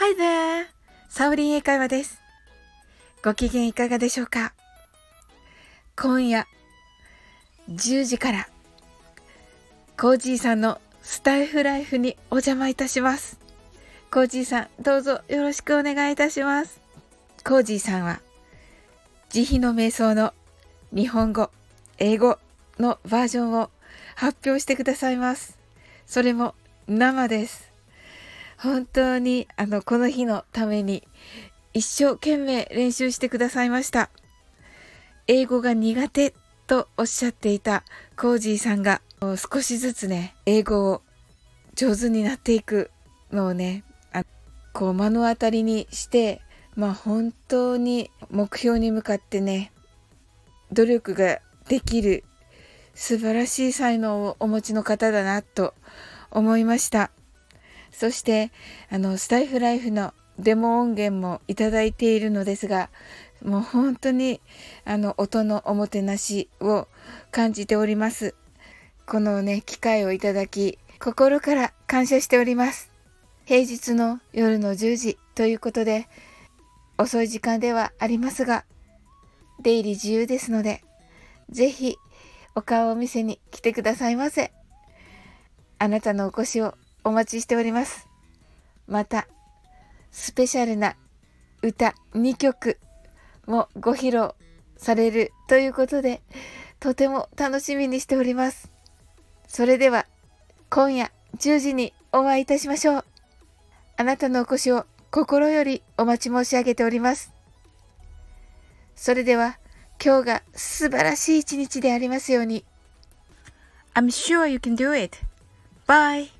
Hi there! サオリン英会話です。ご機嫌いかがでしょうか？今夜10時からコージーさんのスタイフライフにお邪魔いたします。コージーさんどうぞよろしくお願いいたします。コージーさんは慈悲の瞑想の日本語、英語のバージョンを発表してくださいます。それも生です。本当にあのこの日のために一生懸命練習してくださいました。英語が苦手とおっしゃっていたコージーさんが少しずつね、英語を上手になっていくのをね、あこう目の当たりにして、まあ本当に目標に向かってね、努力ができる素晴らしい才能をお持ちの方だなと思いました。そして、あの、スタイフライフのデモ音源もいただいているのですが、もう本当に、あの、音のおもてなしを感じております。このね、機会をいただき、心から感謝しております。平日の夜の10時ということで、遅い時間ではありますが、出入り自由ですので、ぜひお顔を見せに来てくださいませ。あなたのお越しをお待ちしております。また、スペシャルな歌2曲もご披露されるということで、とても楽しみにしております。それでは、今夜10時にお会いいたしましょう。あなたのお越しを心よりお待ち申し上げております。それでは、今日が素晴らしい一日でありますように。I'm sure you can do it. Bye.